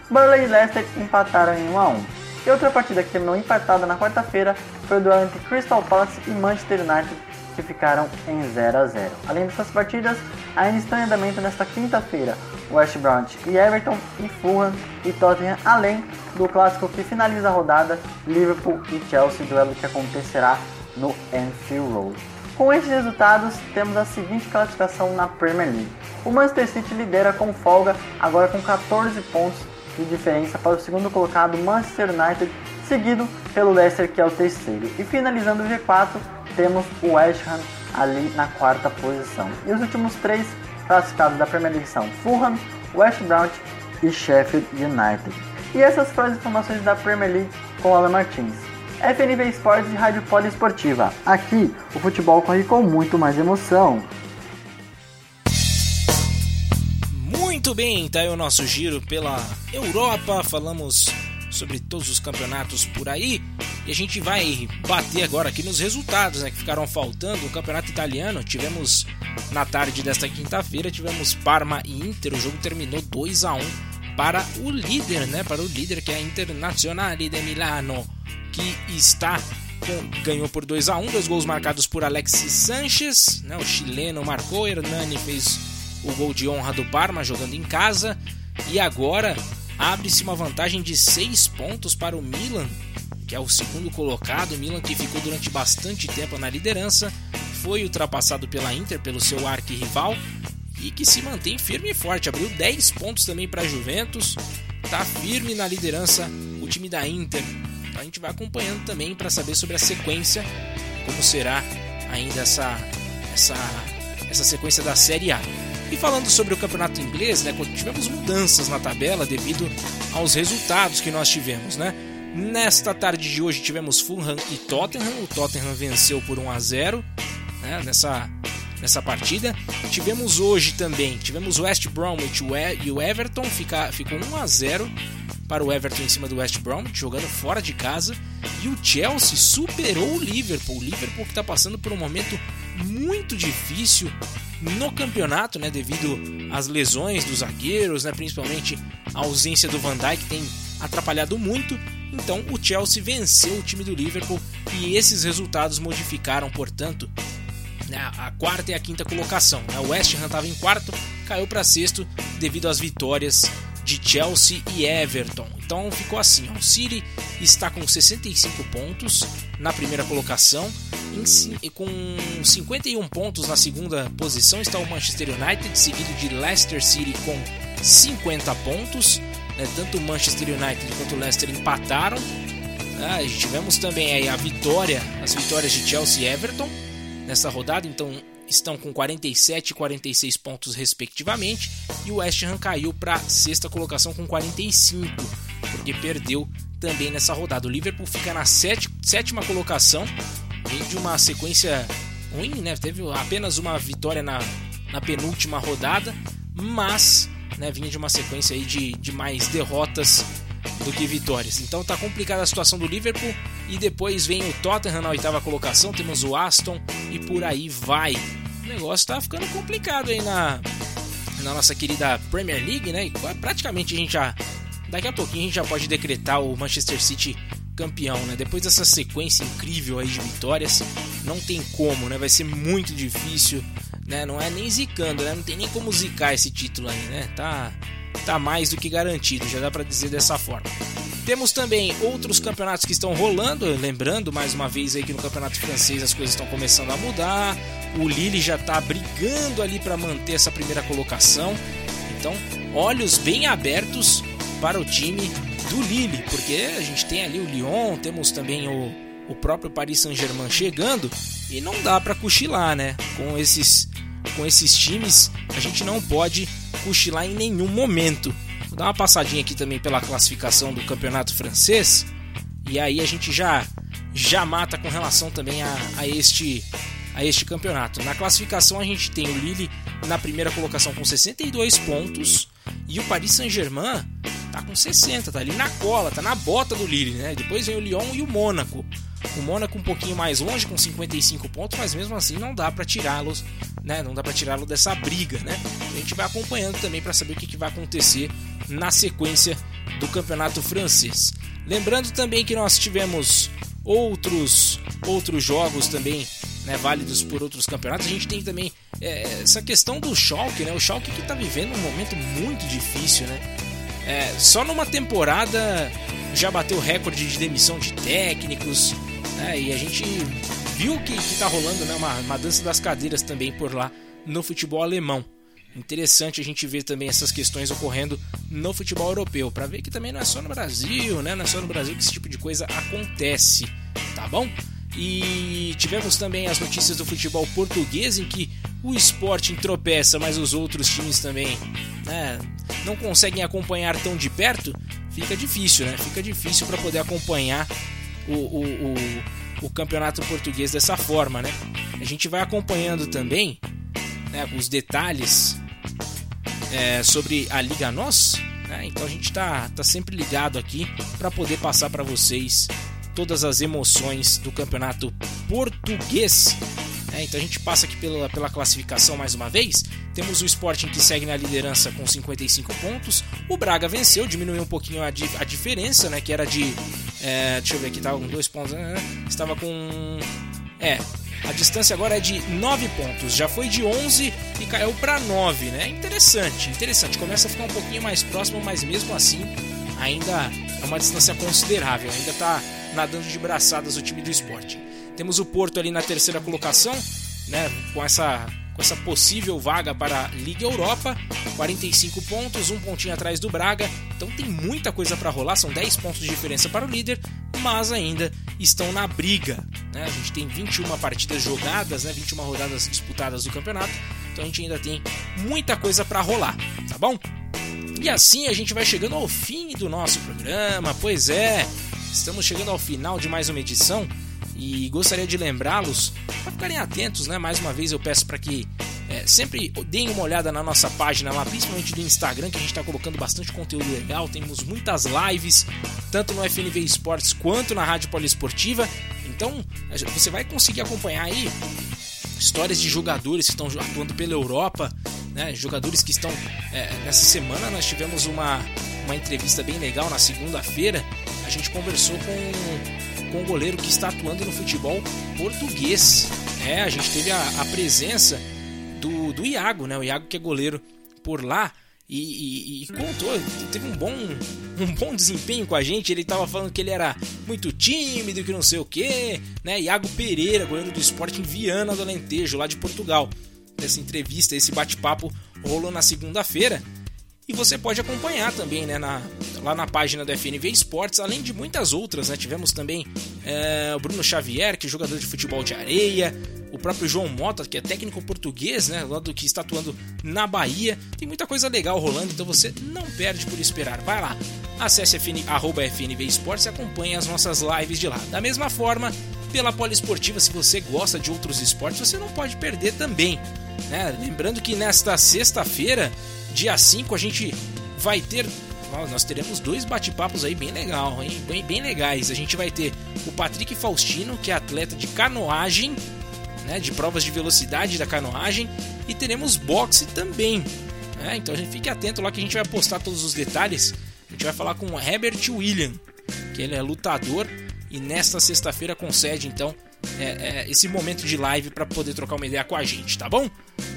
Burnley e Leicester empataram em 1 a 1. E outra partida que terminou empatada na quarta-feira foi o duelo entre Crystal Palace e Manchester United, que ficaram em 0 a 0. Além dessas partidas, ainda estão em andamento nesta quinta-feira West Brom e Everton e Fulham e Tottenham, além do clássico que finaliza a rodada Liverpool e Chelsea, duelo que acontecerá no Anfield Road. Com estes resultados, temos a seguinte classificação na Premier League. O Manchester City lidera com folga, agora com 14 pontos de diferença para o segundo colocado Manchester United, seguido pelo Leicester que é o terceiro. E finalizando o G4, temos o West Ham ali na quarta posição. E os últimos três classificados da Premier League são Fulham, West Brom e Sheffield United. E essas foram as informações da Premier League com Alan Martins. FNV Esportes e Rádio Poliesportiva. Aqui, o futebol corre com muito mais emoção. Muito bem, tá aí o nosso giro pela Europa. Falamos sobre todos os campeonatos por aí. E a gente vai bater agora aqui nos resultados né, que ficaram faltando. O campeonato italiano, tivemos na tarde desta quinta-feira, tivemos Parma e Inter. O jogo terminou 2 a 1 para o líder, né? Para o líder que é a Internazionale de Milano, que está com, ganhou por 2 a 1 dois gols marcados por Alexis Sanches, né? O chileno marcou, Hernani fez o gol de honra do Parma jogando em casa e agora abre-se uma vantagem de 6 pontos para o Milan, que é o segundo colocado. O Milan que ficou durante bastante tempo na liderança, foi ultrapassado pela Inter, pelo seu arquirrival, e que se mantém firme e forte. Abriu 10 pontos também para a Juventus, está firme na liderança o time da Inter. A gente vai acompanhando também para saber sobre a sequência, como será ainda essa, essa, essa sequência da Série A. E falando sobre o campeonato inglês, né, tivemos mudanças na tabela devido aos resultados que nós tivemos, né? Nesta tarde de hoje tivemos Fulham e Tottenham. O Tottenham venceu por 1 a 0 né, nessa, nessa partida. Tivemos hoje também, tivemos West Bromwich e o Everton, fica, ficou 1 a 0 para o Everton em cima do West Bromwich, jogando fora de casa. E o Chelsea superou o Liverpool. O Liverpool que está passando por um momento muito difícil no campeonato, né, devido às lesões dos zagueiros, né, principalmente a ausência do Van Dijk tem atrapalhado muito. Então o Chelsea venceu o time do Liverpool e esses resultados modificaram, portanto, né, a quarta e a quinta colocação. Né? O West Ham estava em quarto, caiu para sexto devido às vitórias de Chelsea e Everton. Então ficou assim: o City está com 65 pontos na primeira colocação, em, com 51 pontos na segunda posição está o Manchester United, seguido de Leicester City com 50 pontos. Né? Tanto o Manchester United quanto o Leicester empataram. Ah, tivemos também a vitória, as vitórias de Chelsea e Everton nessa rodada, então estão com 47 e 46 pontos respectivamente, e o West Ham caiu para sexta colocação com 45, porque perdeu também nessa rodada. O Liverpool fica na sétima colocação, vem de uma sequência ruim, né? Teve apenas uma vitória na, na penúltima rodada, mas né, vinha de uma sequência aí de, de mais derrotas do que vitórias. Então tá complicada a situação do Liverpool e depois vem o Tottenham na oitava colocação, temos o Aston e por aí vai. O negócio tá ficando complicado aí na, na nossa querida Premier League, né? E praticamente a gente já daqui a pouquinho a gente já pode decretar o Manchester City campeão, né? Depois dessa sequência incrível aí de vitórias, não tem como, né? Vai ser muito difícil, né? Não é nem zicando, né? Não tem nem como zicar esse título aí, né? Tá tá mais do que garantido, já dá para dizer dessa forma. Temos também outros campeonatos que estão rolando, lembrando mais uma vez aí que no campeonato francês as coisas estão começando a mudar. O Lille já está brigando ali para manter essa primeira colocação. Então, olhos bem abertos para o time do Lille, porque a gente tem ali o Lyon, temos também o, o próprio Paris Saint-Germain chegando e não dá para cochilar, né? Com esses com esses times, a gente não pode cochilar em nenhum momento. Vou dar uma passadinha aqui também pela classificação do campeonato francês e aí a gente já já mata com relação também a, a este a este campeonato. Na classificação a gente tem o Lille na primeira colocação com 62 pontos e o Paris Saint-Germain tá com 60, tá ali na cola, tá na bota do Lille, né? Depois vem o Lyon e o Mônaco. O Mônaco um pouquinho mais longe com 55 pontos, mas mesmo assim não dá para tirá-los, né? Não dá para tirá-lo dessa briga, né? A gente vai acompanhando também para saber o que, que vai acontecer na sequência do campeonato francês. Lembrando também que nós tivemos outros outros jogos também né, válidos por outros campeonatos. A gente tem também é, essa questão do Schalke, né? O Schalke que está vivendo um momento muito difícil, né? É, só numa temporada já bateu recorde de demissão de técnicos, né? E a gente viu que, que tá rolando né, uma, uma dança das cadeiras também por lá no futebol alemão. Interessante a gente ver também essas questões ocorrendo no futebol europeu, para ver que também não é só no Brasil, né? Não é só no Brasil que esse tipo de coisa acontece, tá bom? E tivemos também as notícias do futebol português em que o Sporting tropeça, mas os outros times também né, não conseguem acompanhar tão de perto. Fica difícil, né? Fica difícil para poder acompanhar o, o, o, o, campeonato português dessa forma, né? A gente vai acompanhando também né, os detalhes é, sobre a Liga Nós. Né? Então a gente está tá sempre ligado aqui para poder passar para vocês todas as emoções do campeonato português. É, então a gente passa aqui pela, pela classificação mais uma vez. Temos o Sporting que segue na liderança com 55 pontos. O Braga venceu, diminuiu um pouquinho a, di a diferença, né? Que era de. É, deixa eu ver aqui, estava com dois pontos. Né, estava com. É, a distância agora é de 9 pontos. Já foi de 11 e caiu para 9, né? Interessante, interessante. Começa a ficar um pouquinho mais próximo, mas mesmo assim ainda é uma distância considerável. Ainda está nadando de braçadas o time do esporte. Temos o Porto ali na terceira colocação, né, com essa com essa possível vaga para a Liga Europa, 45 pontos, um pontinho atrás do Braga. Então tem muita coisa para rolar, são 10 pontos de diferença para o líder, mas ainda estão na briga. Né? A gente tem 21 partidas jogadas, né? 21 rodadas disputadas do campeonato, então a gente ainda tem muita coisa para rolar, tá bom? E assim a gente vai chegando ao fim do nosso programa, pois é, Estamos chegando ao final de mais uma edição e gostaria de lembrá-los para ficarem atentos, né? Mais uma vez eu peço para que é, sempre deem uma olhada na nossa página lá, principalmente do Instagram, que a gente está colocando bastante conteúdo legal. Temos muitas lives, tanto no FNV Esportes quanto na Rádio Poliesportiva. Então você vai conseguir acompanhar aí histórias de jogadores que estão atuando pela Europa, né? jogadores que estão. É, nessa semana nós tivemos uma, uma entrevista bem legal na segunda-feira a gente conversou com, com um goleiro que está atuando no futebol português. É, a gente teve a, a presença do, do Iago, né? O Iago que é goleiro por lá e, e, e, contou, teve um bom, *laughs* um bom desempenho com a gente. Ele tava falando que ele era muito tímido, que não sei o que, né? Iago Pereira, goleiro do esporte em Viana do Alentejo, lá de Portugal. Nessa entrevista, esse bate-papo rolou na segunda-feira. E você pode acompanhar também né, na, lá na página do FNV Esportes, além de muitas outras. Né? Tivemos também é, o Bruno Xavier, que é jogador de futebol de areia, o próprio João Mota, que é técnico português, né, lá do que está atuando na Bahia. Tem muita coisa legal rolando, então você não perde por esperar. Vai lá, acesse FN, arroba FNV Esportes e acompanhe as nossas lives de lá. Da mesma forma, pela Poliesportiva, se você gosta de outros esportes, você não pode perder também. Né? Lembrando que nesta sexta-feira Dia 5 a gente vai ter. Nós teremos dois bate-papos aí bem legal, hein? Bem, bem legais. A gente vai ter o Patrick Faustino, que é atleta de canoagem, né? De provas de velocidade da canoagem. E teremos boxe também. Né? Então fique atento lá que a gente vai postar todos os detalhes. A gente vai falar com o Herbert William, que ele é lutador e nesta sexta-feira concede então é, é, esse momento de live para poder trocar uma ideia com a gente, tá bom?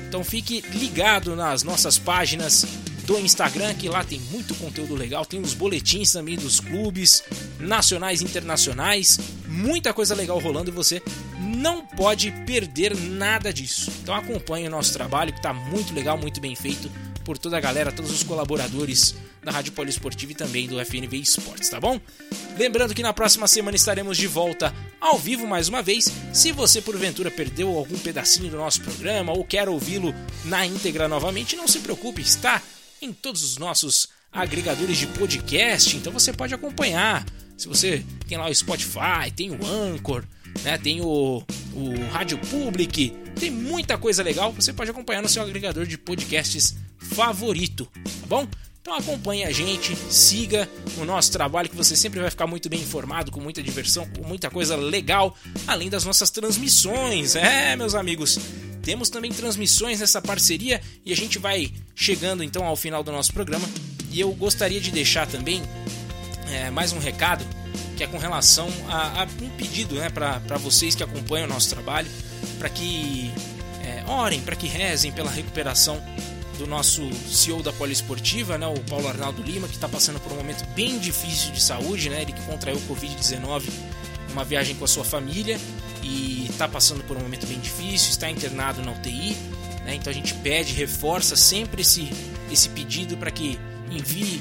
Então fique ligado nas nossas páginas do Instagram, que lá tem muito conteúdo legal, tem os boletins também dos clubes nacionais e internacionais, muita coisa legal rolando e você não pode perder nada disso. Então acompanhe o nosso trabalho que está muito legal, muito bem feito por toda a galera, todos os colaboradores da Rádio Poliesportiva e também do FNV Esportes, tá bom? Lembrando que na próxima semana estaremos de volta ao vivo mais uma vez. Se você porventura perdeu algum pedacinho do nosso programa ou quer ouvi-lo na íntegra novamente, não se preocupe, está em todos os nossos agregadores de podcast, então você pode acompanhar. Se você tem lá o Spotify, tem o Anchor, né, tem o, o Rádio Public, tem muita coisa legal, você pode acompanhar no seu agregador de podcasts favorito, tá bom? Então acompanhe a gente, siga o nosso trabalho que você sempre vai ficar muito bem informado, com muita diversão, com muita coisa legal, além das nossas transmissões. É, meus amigos, temos também transmissões nessa parceria e a gente vai chegando então ao final do nosso programa. E eu gostaria de deixar também é, mais um recado que é com relação a, a um pedido né, para vocês que acompanham o nosso trabalho, para que é, orem, para que rezem pela recuperação do nosso CEO da Poliesportiva, né, o Paulo Arnaldo Lima, que está passando por um momento bem difícil de saúde, né, ele que contraiu o Covid-19 uma viagem com a sua família e está passando por um momento bem difícil, está internado na UTI, né, então a gente pede, reforça sempre esse, esse pedido para que envie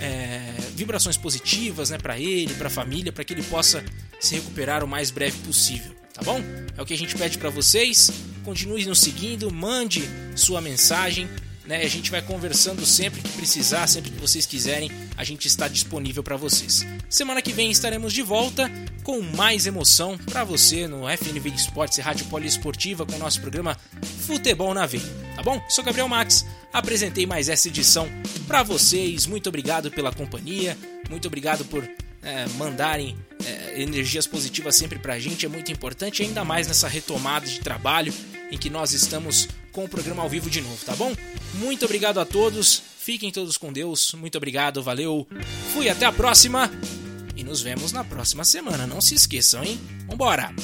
é, vibrações positivas né, para ele, para a família, para que ele possa se recuperar o mais breve possível, tá bom? É o que a gente pede para vocês continue nos seguindo, mande sua mensagem. Né? A gente vai conversando sempre que precisar, sempre que vocês quiserem, a gente está disponível para vocês. Semana que vem estaremos de volta com mais emoção para você no FNV Esportes e Rádio Poliesportiva com o nosso programa Futebol na Veia. Tá bom? Sou Gabriel Max, apresentei mais essa edição para vocês. Muito obrigado pela companhia, muito obrigado por é, mandarem é, energias positivas sempre pra gente, é muito importante, ainda mais nessa retomada de trabalho em que nós estamos com o programa ao vivo de novo, tá bom? Muito obrigado a todos, fiquem todos com Deus, muito obrigado, valeu, fui, até a próxima e nos vemos na próxima semana, não se esqueçam, hein? Vambora!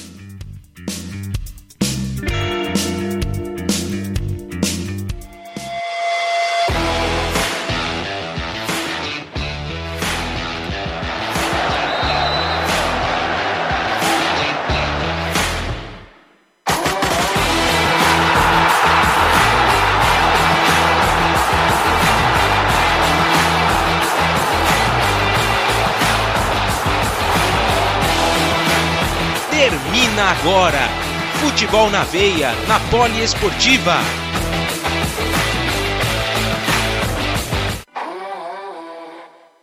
Agora. Futebol na veia, na Poliesportiva.